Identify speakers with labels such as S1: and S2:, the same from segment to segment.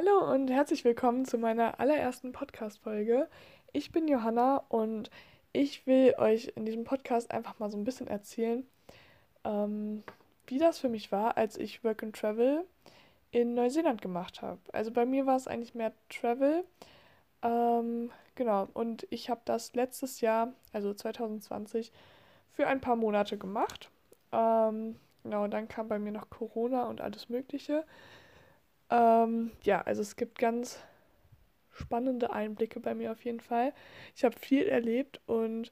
S1: Hallo und herzlich willkommen zu meiner allerersten Podcast-Folge. Ich bin Johanna und ich will euch in diesem Podcast einfach mal so ein bisschen erzählen, ähm, wie das für mich war, als ich Work and Travel in Neuseeland gemacht habe. Also bei mir war es eigentlich mehr Travel. Ähm, genau, und ich habe das letztes Jahr, also 2020, für ein paar Monate gemacht. Ähm, genau, dann kam bei mir noch Corona und alles Mögliche. Ähm, ja, also es gibt ganz spannende Einblicke bei mir auf jeden Fall. Ich habe viel erlebt und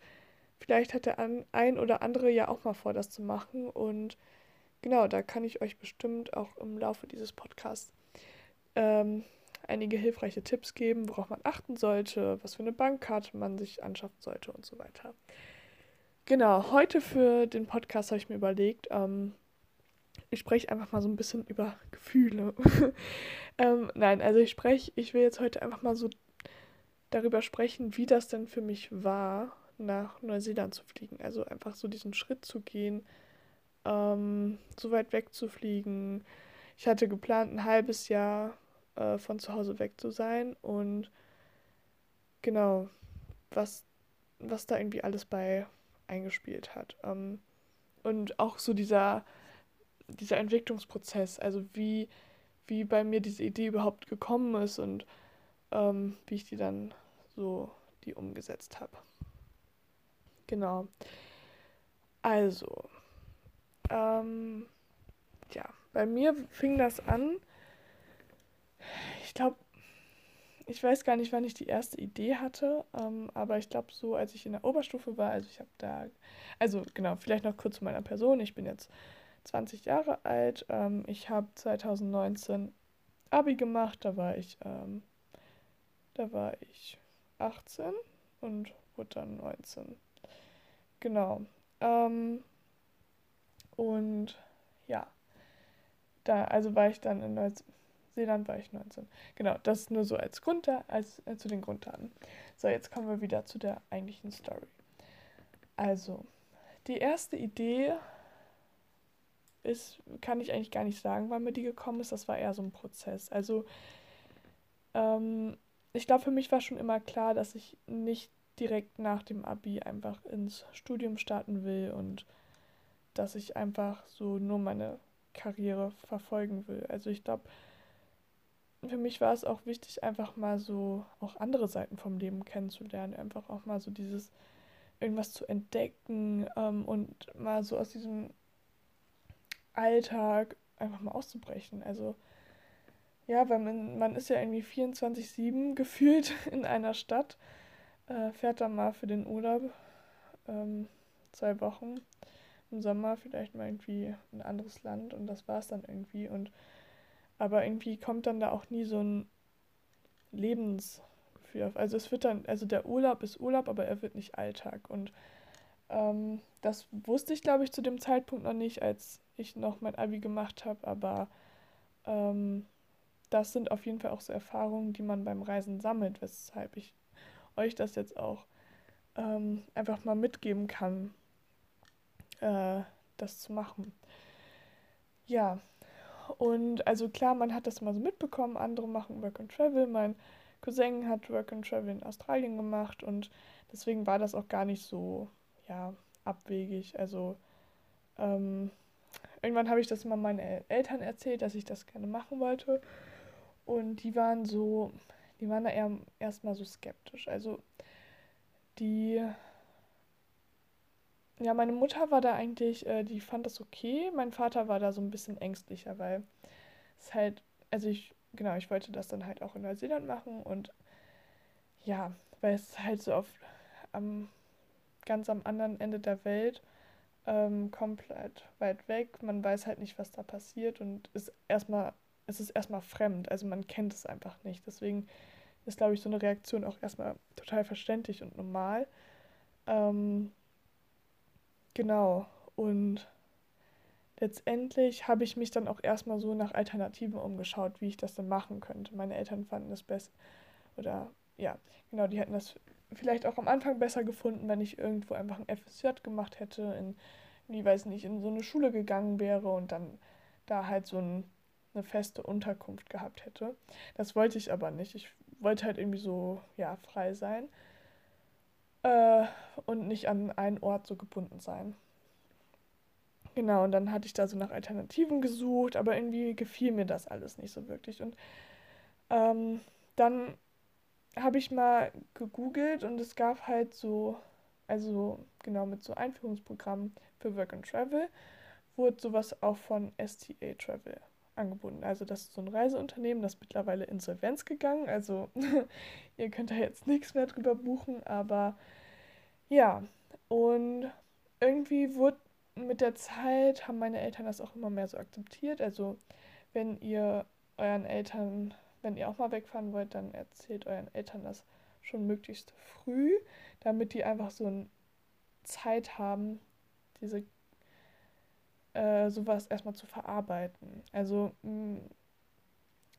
S1: vielleicht hat der ein oder andere ja auch mal vor, das zu machen. Und genau, da kann ich euch bestimmt auch im Laufe dieses Podcasts ähm, einige hilfreiche Tipps geben, worauf man achten sollte, was für eine Bankkarte man sich anschaffen sollte und so weiter. Genau, heute für den Podcast habe ich mir überlegt, ähm, ich spreche einfach mal so ein bisschen über Gefühle. ähm, nein, also ich spreche, ich will jetzt heute einfach mal so darüber sprechen, wie das denn für mich war, nach Neuseeland zu fliegen. Also einfach so diesen Schritt zu gehen, ähm, so weit weg zu fliegen. Ich hatte geplant, ein halbes Jahr äh, von zu Hause weg zu sein und genau, was, was da irgendwie alles bei eingespielt hat. Ähm, und auch so dieser dieser Entwicklungsprozess, also wie, wie bei mir diese Idee überhaupt gekommen ist und ähm, wie ich die dann so die umgesetzt habe. Genau. Also, ähm, ja, bei mir fing das an. Ich glaube, ich weiß gar nicht, wann ich die erste Idee hatte, ähm, aber ich glaube so, als ich in der Oberstufe war, also ich habe da, also genau, vielleicht noch kurz zu meiner Person. Ich bin jetzt 20 Jahre alt. Ähm, ich habe 2019 Abi gemacht, da war ich, ähm, da war ich 18 und wurde dann 19. Genau. Ähm, und ja, da, also war ich dann in Neuseeland, war ich 19. Genau, das nur so als Grund, als äh, zu den Grunddaten. So, jetzt kommen wir wieder zu der eigentlichen Story. Also, die erste Idee ist, kann ich eigentlich gar nicht sagen, wann mir die gekommen ist. Das war eher so ein Prozess. Also ähm, ich glaube, für mich war schon immer klar, dass ich nicht direkt nach dem ABI einfach ins Studium starten will und dass ich einfach so nur meine Karriere verfolgen will. Also ich glaube, für mich war es auch wichtig, einfach mal so auch andere Seiten vom Leben kennenzulernen. Einfach auch mal so dieses irgendwas zu entdecken ähm, und mal so aus diesem Alltag einfach mal auszubrechen. Also ja, weil man, man ist ja irgendwie 24-7 gefühlt in einer Stadt, äh, fährt dann mal für den Urlaub ähm, zwei Wochen im Sommer vielleicht mal irgendwie ein anderes Land und das war es dann irgendwie. Und aber irgendwie kommt dann da auch nie so ein Lebensgefühl auf. Also es wird dann, also der Urlaub ist Urlaub, aber er wird nicht Alltag. Und ähm, das wusste ich, glaube ich, zu dem Zeitpunkt noch nicht, als ich noch mein Abi gemacht habe, aber ähm, das sind auf jeden Fall auch so Erfahrungen, die man beim Reisen sammelt, weshalb ich euch das jetzt auch ähm, einfach mal mitgeben kann, äh, das zu machen. Ja, und also klar, man hat das mal so mitbekommen, andere machen Work and Travel. Mein Cousin hat Work and Travel in Australien gemacht und deswegen war das auch gar nicht so, ja, abwegig. Also, ähm, irgendwann habe ich das mal meinen Eltern erzählt, dass ich das gerne machen wollte. Und die waren so, die waren da eher erstmal so skeptisch. Also die, ja, meine Mutter war da eigentlich, äh, die fand das okay. Mein Vater war da so ein bisschen ängstlicher, weil es halt, also ich, genau, ich wollte das dann halt auch in Neuseeland machen und ja, weil es halt so auf am ganz am anderen Ende der Welt ähm, komplett weit weg. Man weiß halt nicht, was da passiert und ist erstmal, es ist erstmal fremd. Also man kennt es einfach nicht. Deswegen ist, glaube ich, so eine Reaktion auch erstmal total verständlich und normal. Ähm, genau. Und letztendlich habe ich mich dann auch erstmal so nach Alternativen umgeschaut, wie ich das dann machen könnte. Meine Eltern fanden es best oder ja, genau, die hätten das vielleicht auch am Anfang besser gefunden, wenn ich irgendwo einfach ein FSJ gemacht hätte, in, wie weiß nicht, in so eine Schule gegangen wäre und dann da halt so ein, eine feste Unterkunft gehabt hätte. Das wollte ich aber nicht. Ich wollte halt irgendwie so, ja, frei sein äh, und nicht an einen Ort so gebunden sein. Genau, und dann hatte ich da so nach Alternativen gesucht, aber irgendwie gefiel mir das alles nicht so wirklich. Und ähm, dann habe ich mal gegoogelt und es gab halt so, also genau mit so Einführungsprogrammen für Work and Travel, wurde sowas auch von STA Travel angeboten. Also das ist so ein Reiseunternehmen, das ist mittlerweile insolvenz gegangen. Also ihr könnt da jetzt nichts mehr drüber buchen, aber ja, und irgendwie wurde mit der Zeit, haben meine Eltern das auch immer mehr so akzeptiert. Also wenn ihr euren Eltern, wenn ihr auch mal wegfahren wollt, dann erzählt euren Eltern das schon möglichst früh, damit die einfach so eine Zeit haben, diese äh, sowas erstmal zu verarbeiten. Also mh, mm,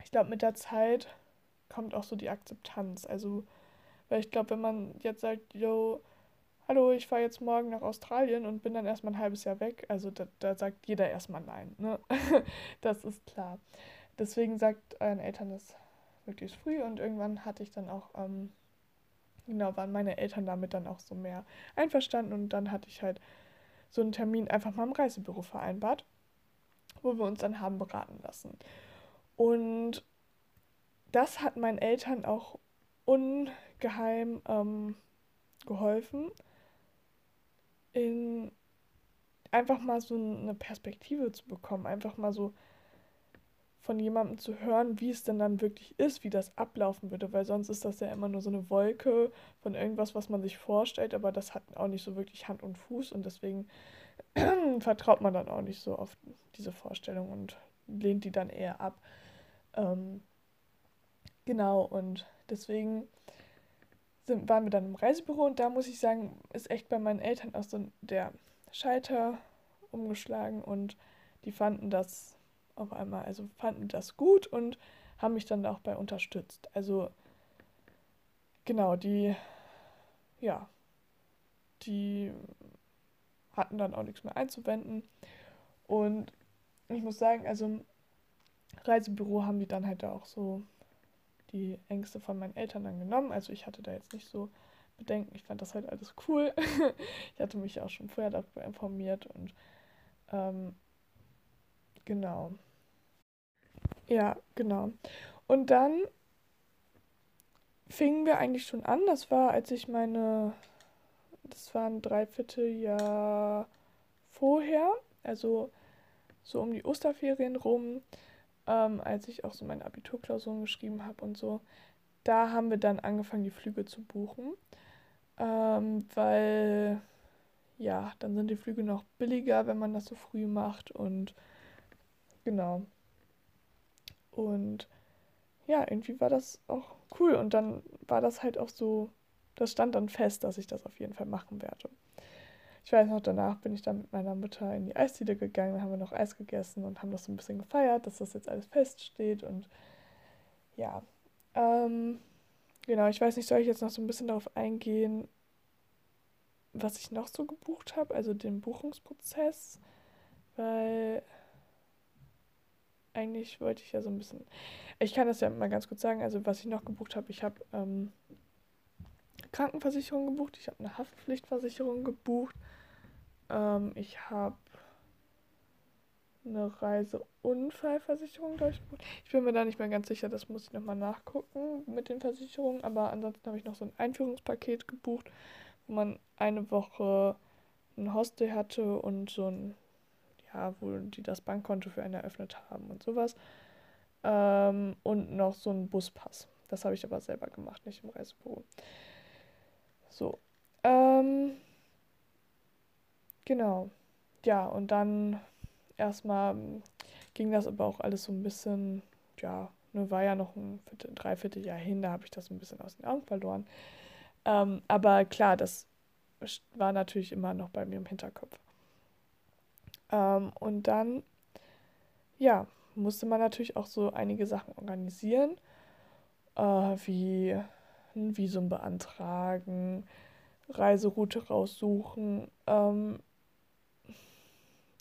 S1: ich glaube, mit der Zeit kommt auch so die Akzeptanz. Also, weil ich glaube, wenn man jetzt sagt, yo, hallo, ich fahre jetzt morgen nach Australien und bin dann erstmal ein halbes Jahr weg, also da, da sagt jeder erstmal nein. Ne? das ist klar. Deswegen sagt euren Eltern das möglichst früh und irgendwann hatte ich dann auch, ähm, genau, waren meine Eltern damit dann auch so mehr einverstanden und dann hatte ich halt so einen Termin einfach mal im Reisebüro vereinbart, wo wir uns dann haben beraten lassen. Und das hat meinen Eltern auch ungeheim ähm, geholfen, in einfach mal so eine Perspektive zu bekommen, einfach mal so von jemandem zu hören, wie es denn dann wirklich ist, wie das ablaufen würde, weil sonst ist das ja immer nur so eine Wolke von irgendwas, was man sich vorstellt, aber das hat auch nicht so wirklich Hand und Fuß und deswegen vertraut man dann auch nicht so auf diese Vorstellung und lehnt die dann eher ab. Ähm, genau, und deswegen sind, waren wir dann im Reisebüro und da muss ich sagen, ist echt bei meinen Eltern auch so der Schalter umgeschlagen und die fanden das auf einmal, also fanden das gut und haben mich dann auch bei unterstützt. Also genau, die, ja, die hatten dann auch nichts mehr einzuwenden. Und ich muss sagen, also im Reisebüro haben die dann halt auch so die Ängste von meinen Eltern dann genommen. Also ich hatte da jetzt nicht so Bedenken. Ich fand das halt alles cool. ich hatte mich auch schon vorher darüber informiert und ähm, genau. Ja, genau. Und dann fingen wir eigentlich schon an. Das war, als ich meine, das war ein Dreivierteljahr vorher, also so um die Osterferien rum, ähm, als ich auch so meine Abiturklausuren geschrieben habe und so. Da haben wir dann angefangen, die Flüge zu buchen, ähm, weil ja, dann sind die Flüge noch billiger, wenn man das so früh macht und genau. Und ja, irgendwie war das auch cool. Und dann war das halt auch so, das stand dann fest, dass ich das auf jeden Fall machen werde. Ich weiß noch, danach bin ich dann mit meiner Mutter in die Eisdiele gegangen, da haben wir noch Eis gegessen und haben das so ein bisschen gefeiert, dass das jetzt alles feststeht. Und ja, ähm, genau, ich weiß nicht, soll ich jetzt noch so ein bisschen darauf eingehen, was ich noch so gebucht habe, also den Buchungsprozess, weil eigentlich wollte ich ja so ein bisschen. Ich kann das ja mal ganz kurz sagen. Also, was ich noch gebucht habe, ich habe ähm, Krankenversicherung gebucht, ich habe eine Haftpflichtversicherung gebucht, ähm, ich habe eine Reiseunfallversicherung, glaube gebucht. Ich bin mir da nicht mehr ganz sicher, das muss ich nochmal nachgucken mit den Versicherungen. Aber ansonsten habe ich noch so ein Einführungspaket gebucht, wo man eine Woche ein Hostel hatte und so ein ja, wo die das Bankkonto für einen eröffnet haben und sowas. Ähm, und noch so ein Buspass. Das habe ich aber selber gemacht, nicht im Reisebüro. So. Ähm, genau. Ja, und dann erstmal ging das aber auch alles so ein bisschen, ja, nur war ja noch ein Viertel, Dreivierteljahr hin, da habe ich das ein bisschen aus den Augen verloren. Ähm, aber klar, das war natürlich immer noch bei mir im Hinterkopf. Ähm, und dann, ja, musste man natürlich auch so einige Sachen organisieren, äh, wie ein Visum beantragen, Reiseroute raussuchen. Ähm,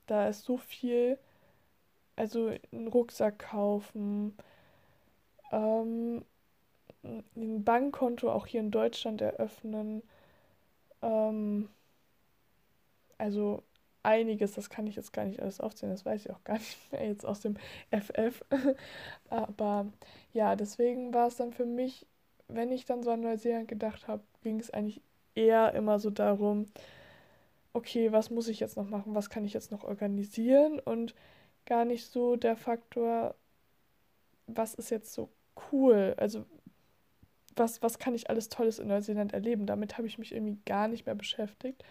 S1: da ist so viel also einen Rucksack kaufen, ähm, ein Bankkonto auch hier in Deutschland eröffnen. Ähm, also einiges, das kann ich jetzt gar nicht alles aufzählen, das weiß ich auch gar nicht mehr jetzt aus dem FF. Aber ja, deswegen war es dann für mich, wenn ich dann so an Neuseeland gedacht habe, ging es eigentlich eher immer so darum, okay, was muss ich jetzt noch machen, was kann ich jetzt noch organisieren und gar nicht so der Faktor, was ist jetzt so cool, also was, was kann ich alles Tolles in Neuseeland erleben. Damit habe ich mich irgendwie gar nicht mehr beschäftigt.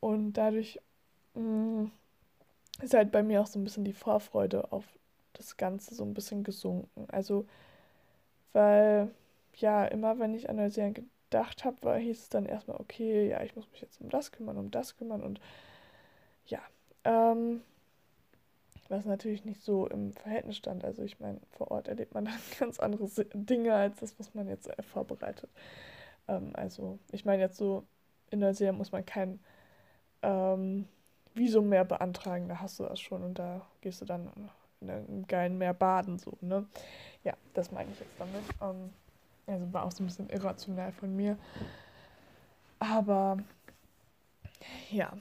S1: Und dadurch ist halt bei mir auch so ein bisschen die Vorfreude auf das Ganze so ein bisschen gesunken. Also, weil, ja, immer wenn ich an Neuseeland gedacht habe, hieß es dann erstmal, okay, ja, ich muss mich jetzt um das kümmern, um das kümmern und ja, ähm, was natürlich nicht so im Verhältnis stand. Also ich meine, vor Ort erlebt man dann ganz andere Dinge als das, was man jetzt äh, vorbereitet. Ähm, also ich meine jetzt so, in Neuseeland muss man kein ähm, Visum mehr beantragen, da hast du das schon und da gehst du dann in einem geilen Meer baden, so, ne? Ja, das meine ich jetzt damit. Ähm, also war auch so ein bisschen irrational von mir. Aber ja,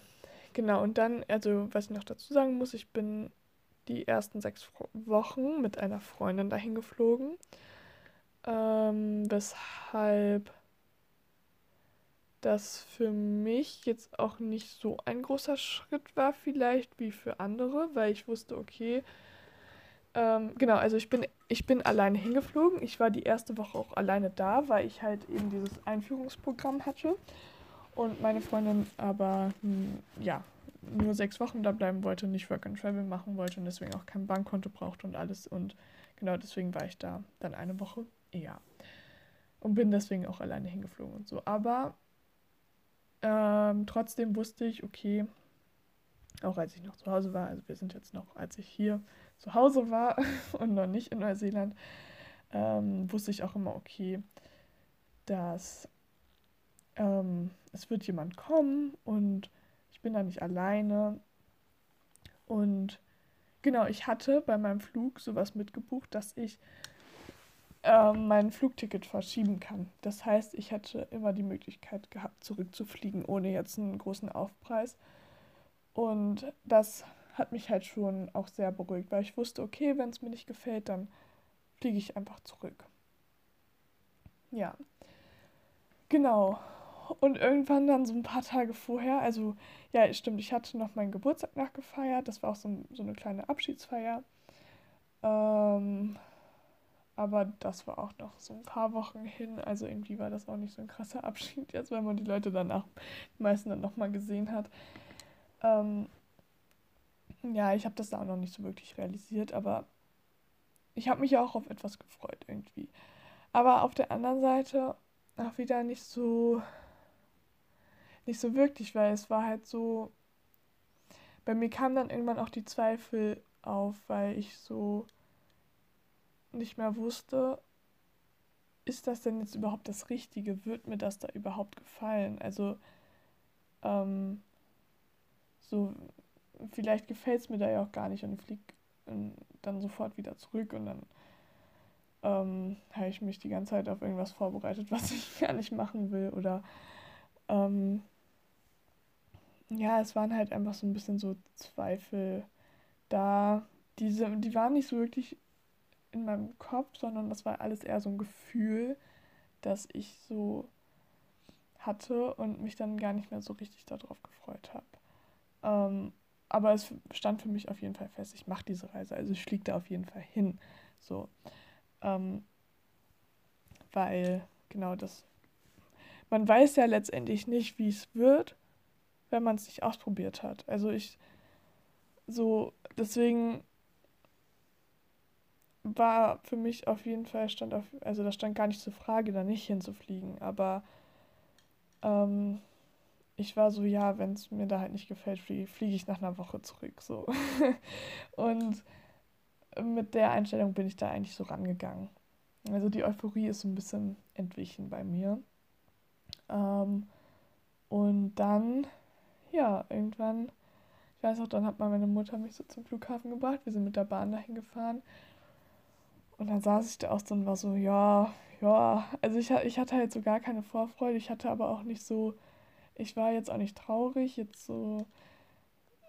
S1: genau. Und dann, also was ich noch dazu sagen muss, ich bin die ersten sechs Wochen mit einer Freundin dahin geflogen. Ähm, weshalb das für mich jetzt auch nicht so ein großer Schritt war, vielleicht wie für andere, weil ich wusste, okay, ähm, genau, also ich bin, ich bin alleine hingeflogen. Ich war die erste Woche auch alleine da, weil ich halt eben dieses Einführungsprogramm hatte. Und meine Freundin aber, hm, ja, nur sechs Wochen da bleiben wollte, nicht Work and Travel machen wollte und deswegen auch kein Bankkonto brauchte und alles. Und genau deswegen war ich da dann eine Woche eher. Und bin deswegen auch alleine hingeflogen und so. Aber ähm, trotzdem wusste ich, okay, auch als ich noch zu Hause war, also wir sind jetzt noch, als ich hier zu Hause war und noch nicht in Neuseeland, ähm, wusste ich auch immer, okay, dass ähm, es wird jemand kommen und ich bin da nicht alleine. Und genau, ich hatte bei meinem Flug sowas mitgebucht, dass ich äh, mein Flugticket verschieben kann. Das heißt, ich hätte immer die Möglichkeit gehabt, zurückzufliegen, ohne jetzt einen großen Aufpreis. Und das hat mich halt schon auch sehr beruhigt, weil ich wusste, okay, wenn es mir nicht gefällt, dann fliege ich einfach zurück. Ja. Genau. Und irgendwann dann so ein paar Tage vorher, also ja, stimmt, ich hatte noch meinen Geburtstag nachgefeiert. Das war auch so, so eine kleine Abschiedsfeier. Ähm, aber das war auch noch so ein paar Wochen hin. Also irgendwie war das auch nicht so ein krasser Abschied jetzt, weil man die Leute danach die meisten dann nochmal gesehen hat. Ähm, ja, ich habe das da auch noch nicht so wirklich realisiert, aber ich habe mich auch auf etwas gefreut irgendwie. Aber auf der anderen Seite auch wieder nicht so nicht so wirklich, weil es war halt so. Bei mir kamen dann irgendwann auch die Zweifel auf, weil ich so nicht mehr wusste, ist das denn jetzt überhaupt das Richtige? Wird mir das da überhaupt gefallen? Also, ähm, so, vielleicht gefällt es mir da ja auch gar nicht und ich fliege dann sofort wieder zurück und dann ähm, habe ich mich die ganze Zeit auf irgendwas vorbereitet, was ich gar nicht machen will oder ähm, ja, es waren halt einfach so ein bisschen so Zweifel da. Diese, die waren nicht so wirklich in meinem Kopf, sondern das war alles eher so ein Gefühl, das ich so hatte und mich dann gar nicht mehr so richtig darauf gefreut habe. Ähm, aber es stand für mich auf jeden Fall fest, ich mache diese Reise, also ich fliege da auf jeden Fall hin. So. Ähm, weil, genau das. Man weiß ja letztendlich nicht, wie es wird wenn man es nicht ausprobiert hat. Also ich so, deswegen war für mich auf jeden Fall stand auf, also da stand gar nicht zur Frage, da nicht hinzufliegen, aber ähm, ich war so, ja, wenn es mir da halt nicht gefällt, fliege, fliege ich nach einer Woche zurück, so. Und mit der Einstellung bin ich da eigentlich so rangegangen. Also die Euphorie ist so ein bisschen entwichen bei mir. Ähm, und dann ja, irgendwann, Ich weiß auch, dann hat mal meine Mutter mich so zum Flughafen gebracht. Wir sind mit der Bahn dahin gefahren. Und dann saß ich da auch so und war so, ja, ja. Also ich, ich hatte halt so gar keine Vorfreude. Ich hatte aber auch nicht so, ich war jetzt auch nicht traurig, jetzt so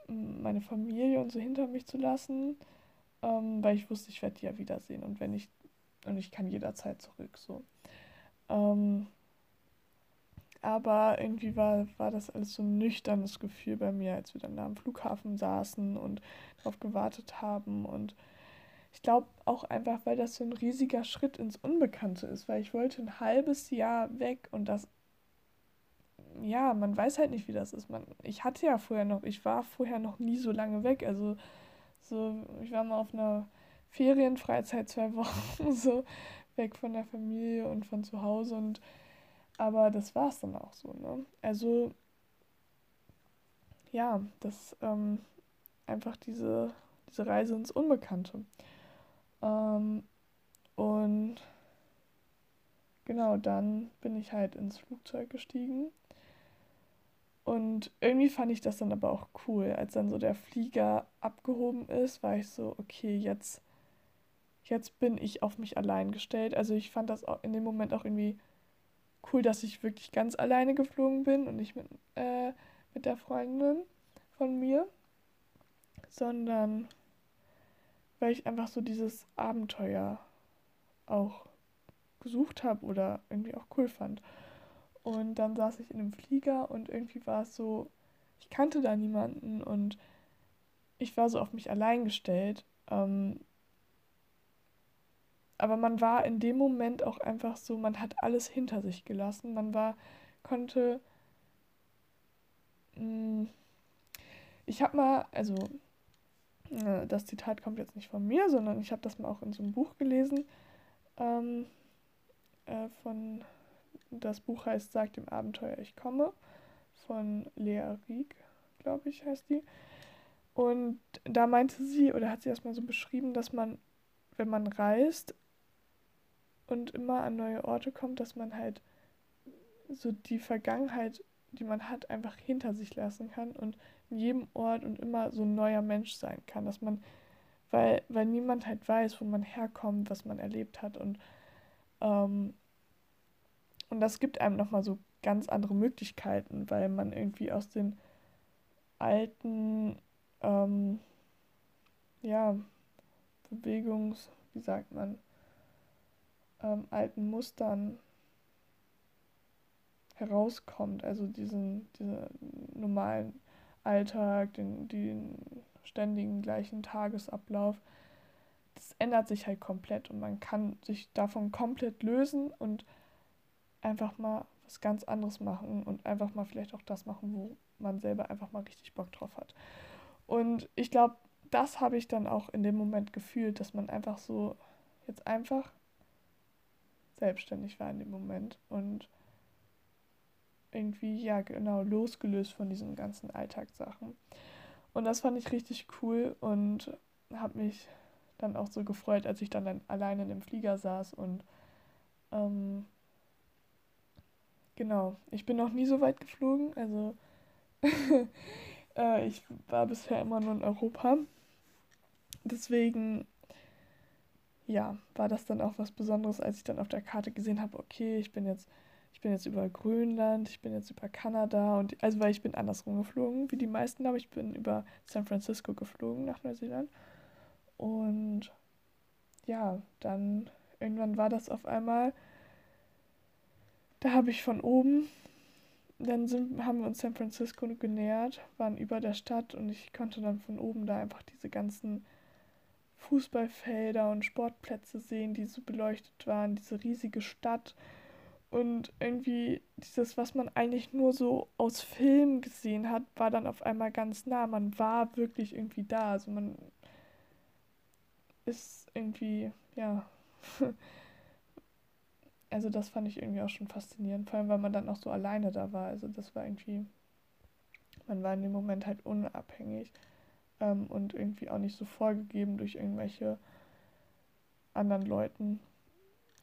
S1: meine Familie und so hinter mich zu lassen, ähm, weil ich wusste, ich werde die ja wiedersehen und wenn ich und ich kann jederzeit zurück so. Ähm, aber irgendwie war, war das alles so ein nüchternes Gefühl bei mir, als wir dann da am Flughafen saßen und darauf gewartet haben. Und ich glaube auch einfach, weil das so ein riesiger Schritt ins Unbekannte ist, weil ich wollte ein halbes Jahr weg und das ja, man weiß halt nicht, wie das ist. Man, ich hatte ja vorher noch, ich war vorher noch nie so lange weg. Also so, ich war mal auf einer Ferienfreizeit zwei Wochen so weg von der Familie und von zu Hause und aber das war es dann auch so, ne? Also ja, das ähm, einfach diese, diese Reise ins Unbekannte. Ähm, und genau, dann bin ich halt ins Flugzeug gestiegen und irgendwie fand ich das dann aber auch cool. Als dann so der Flieger abgehoben ist, war ich so, okay, jetzt, jetzt bin ich auf mich allein gestellt. Also ich fand das auch in dem Moment auch irgendwie cool, dass ich wirklich ganz alleine geflogen bin und nicht mit, äh, mit der Freundin von mir, sondern weil ich einfach so dieses Abenteuer auch gesucht habe oder irgendwie auch cool fand. Und dann saß ich in einem Flieger und irgendwie war es so, ich kannte da niemanden und ich war so auf mich allein gestellt. Ähm, aber man war in dem Moment auch einfach so, man hat alles hinter sich gelassen. Man war, konnte. Mh, hm, ich habe mal, also das Zitat kommt jetzt nicht von mir, sondern ich habe das mal auch in so einem Buch gelesen ähm, äh, von das Buch heißt Sag dem Abenteuer, ich komme von Lea Rieck, glaube ich, heißt die. Und da meinte sie, oder hat sie erstmal so beschrieben, dass man, wenn man reist und immer an neue Orte kommt, dass man halt so die Vergangenheit, die man hat, einfach hinter sich lassen kann und jedem Ort und immer so ein neuer Mensch sein kann. Dass man, weil, weil niemand halt weiß, wo man herkommt, was man erlebt hat und ähm, und das gibt einem nochmal so ganz andere Möglichkeiten, weil man irgendwie aus den alten, ähm, ja, Bewegungs, wie sagt man, ähm, alten Mustern herauskommt. Also diesen, diesen normalen Alltag, den, den ständigen gleichen Tagesablauf. Das ändert sich halt komplett und man kann sich davon komplett lösen und einfach mal was ganz anderes machen und einfach mal vielleicht auch das machen, wo man selber einfach mal richtig Bock drauf hat. Und ich glaube, das habe ich dann auch in dem Moment gefühlt, dass man einfach so jetzt einfach selbstständig war in dem Moment und irgendwie, ja, genau, losgelöst von diesen ganzen Alltagssachen. Und das fand ich richtig cool und habe mich dann auch so gefreut, als ich dann, dann alleine in dem Flieger saß und ähm, Genau, ich bin noch nie so weit geflogen. Also äh, ich war bisher immer nur in Europa. Deswegen, ja, war das dann auch was Besonderes, als ich dann auf der Karte gesehen habe, okay, ich bin jetzt, ich bin jetzt über Grönland, ich bin jetzt über Kanada und also weil ich bin andersrum geflogen, wie die meisten, aber ich bin über San Francisco geflogen nach Neuseeland. Und ja, dann irgendwann war das auf einmal da habe ich von oben, dann sind, haben wir uns San Francisco genähert, waren über der Stadt und ich konnte dann von oben da einfach diese ganzen Fußballfelder und Sportplätze sehen, die so beleuchtet waren, diese riesige Stadt und irgendwie dieses, was man eigentlich nur so aus Filmen gesehen hat, war dann auf einmal ganz nah. Man war wirklich irgendwie da. Also man ist irgendwie, ja, also das fand ich irgendwie auch schon faszinierend, vor allem weil man dann auch so alleine da war. Also das war irgendwie, man war in dem Moment halt unabhängig ähm, und irgendwie auch nicht so vorgegeben durch irgendwelche anderen Leuten,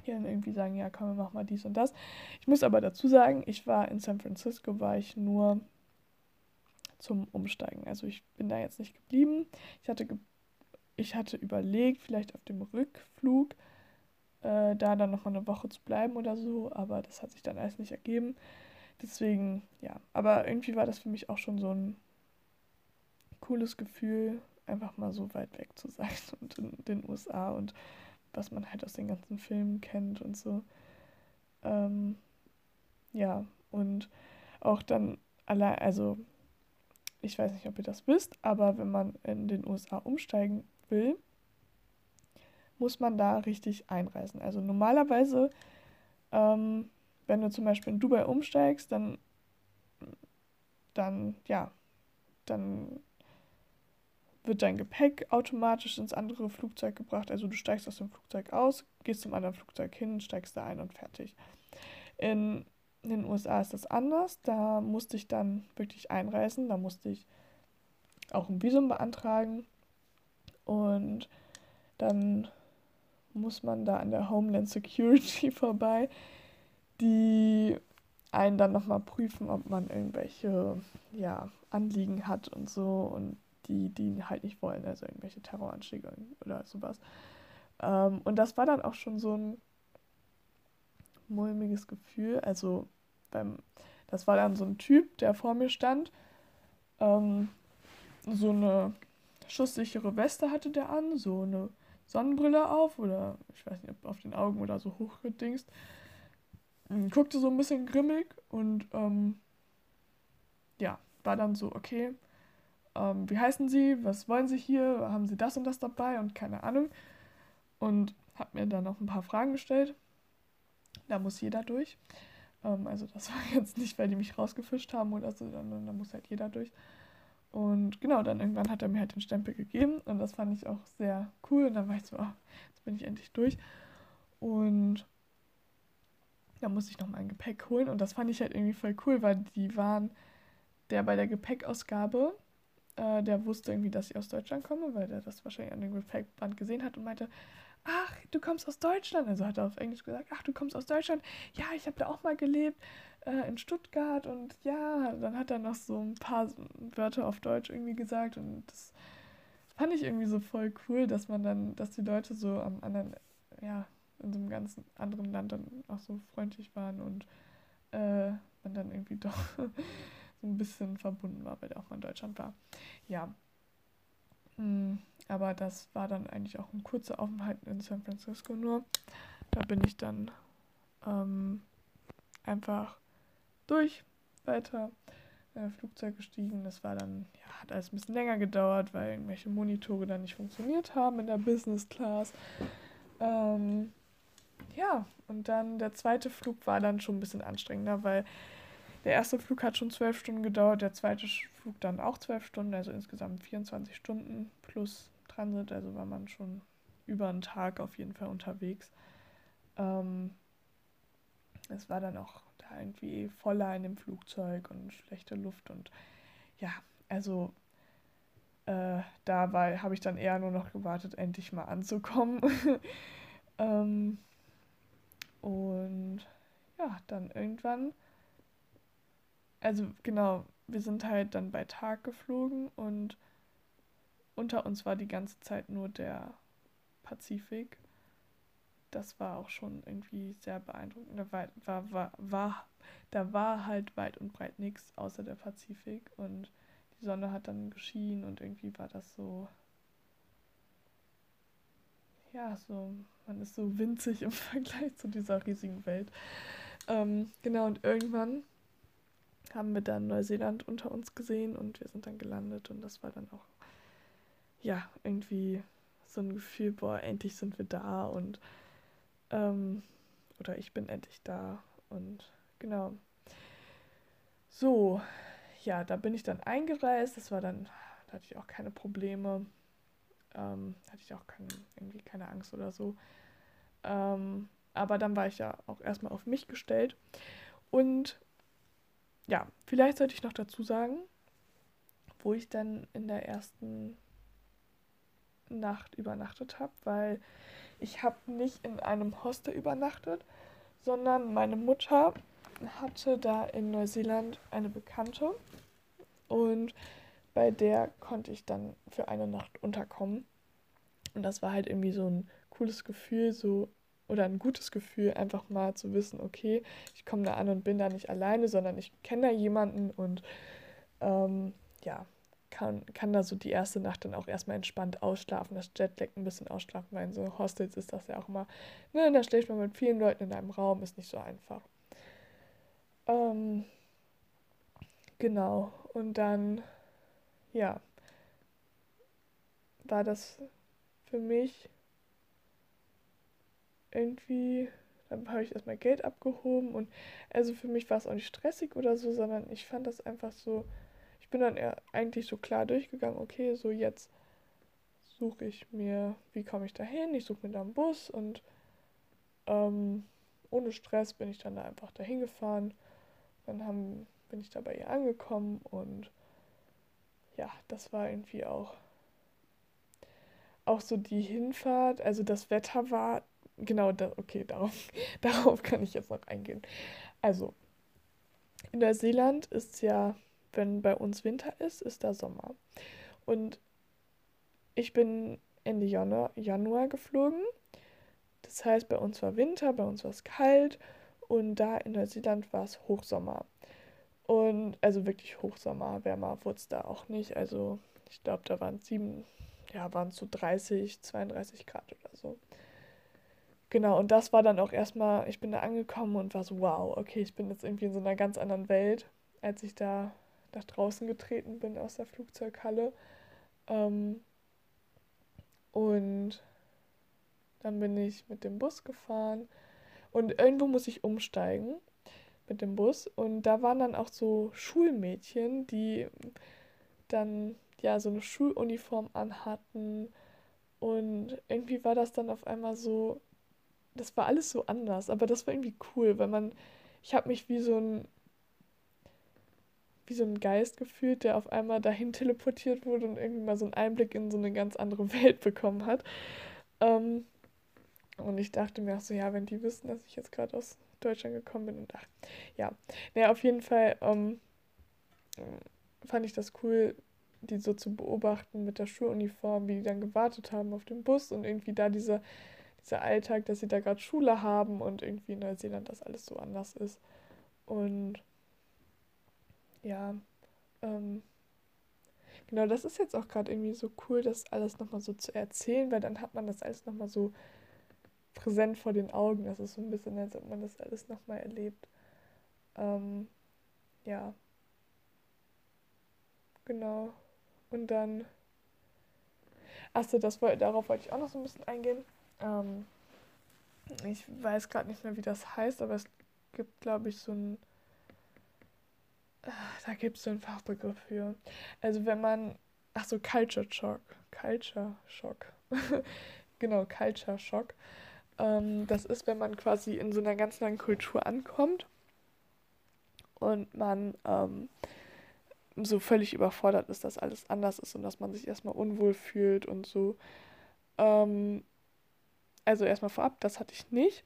S1: die dann irgendwie sagen, ja komm, machen mal dies und das. Ich muss aber dazu sagen, ich war in San Francisco, war ich nur zum Umsteigen. Also ich bin da jetzt nicht geblieben. Ich hatte, ge ich hatte überlegt, vielleicht auf dem Rückflug äh, da dann nochmal eine Woche zu bleiben oder so, aber das hat sich dann alles nicht ergeben. Deswegen, ja, aber irgendwie war das für mich auch schon so ein cooles Gefühl, einfach mal so weit weg zu sein und in den USA und was man halt aus den ganzen Filmen kennt und so. Ähm, ja, und auch dann allein, also ich weiß nicht, ob ihr das wisst, aber wenn man in den USA umsteigen will, muss man da richtig einreisen. Also normalerweise, ähm, wenn du zum Beispiel in Dubai umsteigst, dann, dann, ja, dann wird dein Gepäck automatisch ins andere Flugzeug gebracht. Also du steigst aus dem Flugzeug aus, gehst zum anderen Flugzeug hin, steigst da ein und fertig. In, den USA ist das anders. Da musste ich dann wirklich einreisen. Da musste ich auch ein Visum beantragen. Und dann muss man da an der Homeland Security vorbei, die einen dann nochmal prüfen, ob man irgendwelche ja, Anliegen hat und so und die, die halt nicht wollen, also irgendwelche Terroranschläge oder sowas. Ähm, und das war dann auch schon so ein mulmiges Gefühl. Also beim, das war dann so ein Typ, der vor mir stand. Ähm, so eine schusssichere Weste hatte der an, so eine Sonnenbrille auf oder ich weiß nicht, ob auf den Augen oder so hochgedingst. Guckte so ein bisschen grimmig und ähm, ja, war dann so, okay, ähm, wie heißen Sie, was wollen Sie hier, haben Sie das und das dabei und keine Ahnung. Und hat mir dann noch ein paar Fragen gestellt. Da muss jeder durch. Ähm, also das war jetzt nicht, weil die mich rausgefischt haben oder so, sondern da muss halt jeder durch. Und genau, dann irgendwann hat er mir halt den Stempel gegeben und das fand ich auch sehr cool. Und dann war ich so, oh, jetzt bin ich endlich durch. Und da musste ich noch mein Gepäck holen und das fand ich halt irgendwie voll cool, weil die waren, der bei der Gepäckausgabe, äh, der wusste irgendwie, dass ich aus Deutschland komme, weil der das wahrscheinlich an dem Gepäckband gesehen hat und meinte, ach, du kommst aus Deutschland. Also hat er auf Englisch gesagt, ach, du kommst aus Deutschland. Ja, ich habe da auch mal gelebt äh, in Stuttgart und ja, dann hat er noch so ein paar Wörter auf Deutsch irgendwie gesagt und das fand ich irgendwie so voll cool, dass man dann, dass die Leute so am anderen, ja, in so einem ganz anderen Land dann auch so freundlich waren und äh, man dann irgendwie doch so ein bisschen verbunden war, weil der auch mal in Deutschland war. Ja. Hm, aber das war dann eigentlich auch ein kurzer Aufenthalt in San Francisco nur. Da bin ich dann ähm, einfach durch, weiter äh, Flugzeug gestiegen. Das war dann, ja, hat alles ein bisschen länger gedauert, weil irgendwelche Monitore dann nicht funktioniert haben in der Business Class. Ähm, ja, und dann der zweite Flug war dann schon ein bisschen anstrengender, weil der erste Flug hat schon zwölf Stunden gedauert, der zweite Flug dann auch zwölf Stunden, also insgesamt 24 Stunden plus Transit, also war man schon über einen Tag auf jeden Fall unterwegs. Ähm, es war dann auch irgendwie voller in dem Flugzeug und schlechte Luft und ja, also äh, da habe ich dann eher nur noch gewartet, endlich mal anzukommen. ähm, und ja, dann irgendwann, also genau, wir sind halt dann bei Tag geflogen und unter uns war die ganze Zeit nur der Pazifik das war auch schon irgendwie sehr beeindruckend. Da war, war, war, war, da war halt weit und breit nichts außer der Pazifik und die Sonne hat dann geschienen und irgendwie war das so, ja, so, man ist so winzig im Vergleich zu dieser riesigen Welt. Ähm, genau, und irgendwann haben wir dann Neuseeland unter uns gesehen und wir sind dann gelandet und das war dann auch, ja, irgendwie so ein Gefühl, boah, endlich sind wir da und ähm, oder ich bin endlich da. Und genau. So, ja, da bin ich dann eingereist. Das war dann, da hatte ich auch keine Probleme. Ähm, hatte ich auch kein, irgendwie keine Angst oder so. Ähm, aber dann war ich ja auch erstmal auf mich gestellt. Und ja, vielleicht sollte ich noch dazu sagen, wo ich dann in der ersten Nacht übernachtet habe, weil ich habe nicht in einem Hostel übernachtet, sondern meine Mutter hatte da in Neuseeland eine Bekannte Und bei der konnte ich dann für eine Nacht unterkommen. Und das war halt irgendwie so ein cooles Gefühl, so oder ein gutes Gefühl, einfach mal zu wissen, okay, ich komme da an und bin da nicht alleine, sondern ich kenne da jemanden und ähm, ja, kann, kann da so die erste Nacht dann auch erstmal entspannt ausschlafen, das Jetlag ein bisschen ausschlafen, weil in so Hostels ist das ja auch immer, ne, da schläft man mit vielen Leuten in einem Raum, ist nicht so einfach. Ähm, genau, und dann, ja, war das für mich irgendwie, dann habe ich erstmal Geld abgehoben und also für mich war es auch nicht stressig oder so, sondern ich fand das einfach so, ich bin dann eigentlich so klar durchgegangen, okay, so jetzt suche ich mir, wie komme ich da hin? Ich suche mir da einen Bus und ähm, ohne Stress bin ich dann da einfach dahin gefahren. Dann haben, bin ich da bei ihr angekommen und ja, das war irgendwie auch auch so die Hinfahrt, also das Wetter war genau, da, okay, darauf, darauf kann ich jetzt noch eingehen. Also, in Neuseeland ist ja, wenn bei uns Winter ist, ist da Sommer. Und ich bin Ende Januar, Januar geflogen. Das heißt, bei uns war Winter, bei uns war es kalt und da in Neuseeland war es Hochsommer. Und also wirklich Hochsommer, wärmer wurde es da auch nicht. Also ich glaube, da waren sieben, ja, waren es so 30, 32 Grad oder so. Genau, und das war dann auch erstmal, ich bin da angekommen und war so, wow, okay, ich bin jetzt irgendwie in so einer ganz anderen Welt, als ich da nach draußen getreten bin aus der Flugzeughalle. Ähm, und dann bin ich mit dem Bus gefahren. Und irgendwo muss ich umsteigen mit dem Bus. Und da waren dann auch so Schulmädchen, die dann ja so eine Schuluniform anhatten. Und irgendwie war das dann auf einmal so das war alles so anders, aber das war irgendwie cool, weil man, ich habe mich wie so ein, wie so ein Geist gefühlt, der auf einmal dahin teleportiert wurde und irgendwie mal so einen Einblick in so eine ganz andere Welt bekommen hat. Ähm, und ich dachte mir auch so, ja, wenn die wissen, dass ich jetzt gerade aus Deutschland gekommen bin und ach, ja. Naja, auf jeden Fall ähm, fand ich das cool, die so zu beobachten mit der Schuluniform, wie die dann gewartet haben auf den Bus und irgendwie da diese dieser Alltag, dass sie da gerade Schule haben und irgendwie in Neuseeland das alles so anders ist. Und ja, ähm, genau, das ist jetzt auch gerade irgendwie so cool, das alles nochmal so zu erzählen, weil dann hat man das alles nochmal so präsent vor den Augen. Das ist so ein bisschen, als ob man das alles nochmal erlebt. Ähm, ja. Genau. Und dann. Achso, das, darauf wollte ich auch noch so ein bisschen eingehen. Ähm, ich weiß gerade nicht mehr, wie das heißt, aber es gibt, glaube ich, so ein. Äh, da gibt es so einen Fachbegriff für. Also, wenn man. Ach so, Culture Shock. Culture Shock. genau, Culture Shock. Ähm, das ist, wenn man quasi in so einer ganz neuen Kultur ankommt und man ähm, so völlig überfordert ist, dass alles anders ist und dass man sich erstmal unwohl fühlt und so. Ähm, also erstmal vorab, das hatte ich nicht.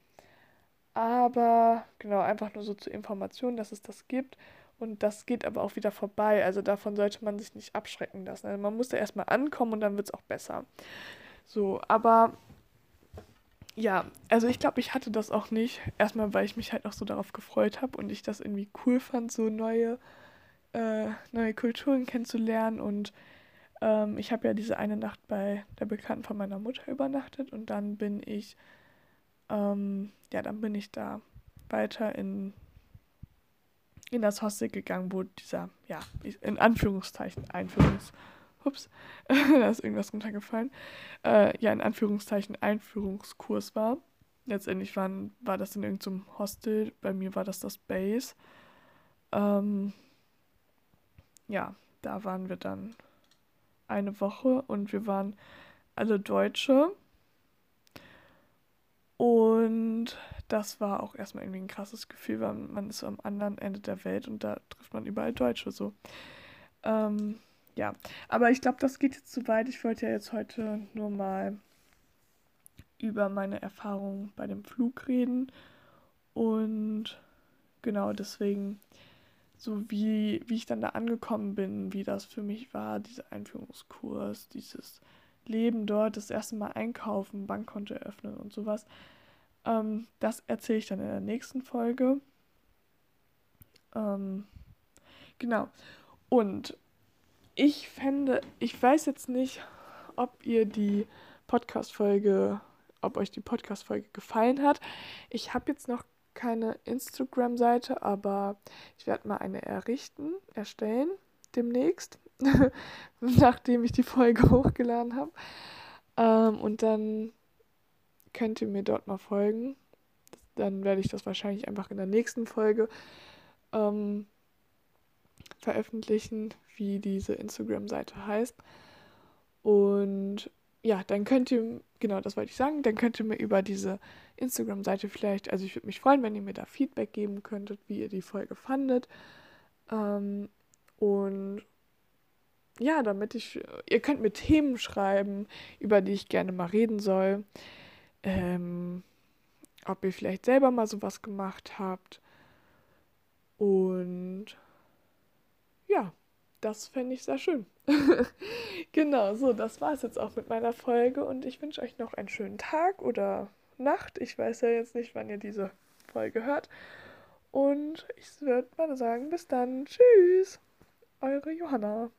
S1: Aber genau, einfach nur so zur Information, dass es das gibt. Und das geht aber auch wieder vorbei. Also davon sollte man sich nicht abschrecken lassen. Also man muss da erstmal ankommen und dann wird es auch besser. So, aber ja, also ich glaube, ich hatte das auch nicht. Erstmal, weil ich mich halt auch so darauf gefreut habe und ich das irgendwie cool fand, so neue, äh, neue Kulturen kennenzulernen und ähm, ich habe ja diese eine Nacht bei der Bekannten von meiner Mutter übernachtet und dann bin ich, ähm, ja, dann bin ich da weiter in, in das Hostel gegangen, wo dieser, ja, in Anführungszeichen, Einführungs, ups, da ist irgendwas runtergefallen, äh, ja, in Anführungszeichen Einführungskurs war. Letztendlich waren, war das in irgendeinem Hostel, bei mir war das das Base. Ähm, ja, da waren wir dann eine Woche und wir waren alle Deutsche. Und das war auch erstmal irgendwie ein krasses Gefühl, weil man ist so am anderen Ende der Welt und da trifft man überall Deutsche so. Ähm, ja, aber ich glaube, das geht jetzt zu weit. Ich wollte ja jetzt heute nur mal über meine Erfahrungen bei dem Flug reden. Und genau deswegen so wie, wie ich dann da angekommen bin, wie das für mich war, dieser Einführungskurs, dieses Leben dort, das erste Mal einkaufen, Bankkonto eröffnen und sowas. Ähm, das erzähle ich dann in der nächsten Folge. Ähm, genau. Und ich fände, ich weiß jetzt nicht, ob ihr die Podcast-Folge, ob euch die Podcast-Folge gefallen hat. Ich habe jetzt noch keine Instagram-Seite, aber ich werde mal eine errichten, erstellen demnächst, nachdem ich die Folge hochgeladen habe. Ähm, und dann könnt ihr mir dort mal folgen. Dann werde ich das wahrscheinlich einfach in der nächsten Folge ähm, veröffentlichen, wie diese Instagram-Seite heißt. Und ja, dann könnt ihr, genau das wollte ich sagen, dann könnt ihr mir über diese Instagram-Seite vielleicht, also ich würde mich freuen, wenn ihr mir da Feedback geben könntet, wie ihr die Folge fandet. Ähm, und ja, damit ich, ihr könnt mir Themen schreiben, über die ich gerne mal reden soll. Ähm, ob ihr vielleicht selber mal sowas gemacht habt. Und ja, das fände ich sehr schön. genau, so, das war es jetzt auch mit meiner Folge und ich wünsche euch noch einen schönen Tag oder Nacht. Ich weiß ja jetzt nicht, wann ihr diese Folge hört. Und ich würde mal sagen, bis dann. Tschüss. Eure Johanna.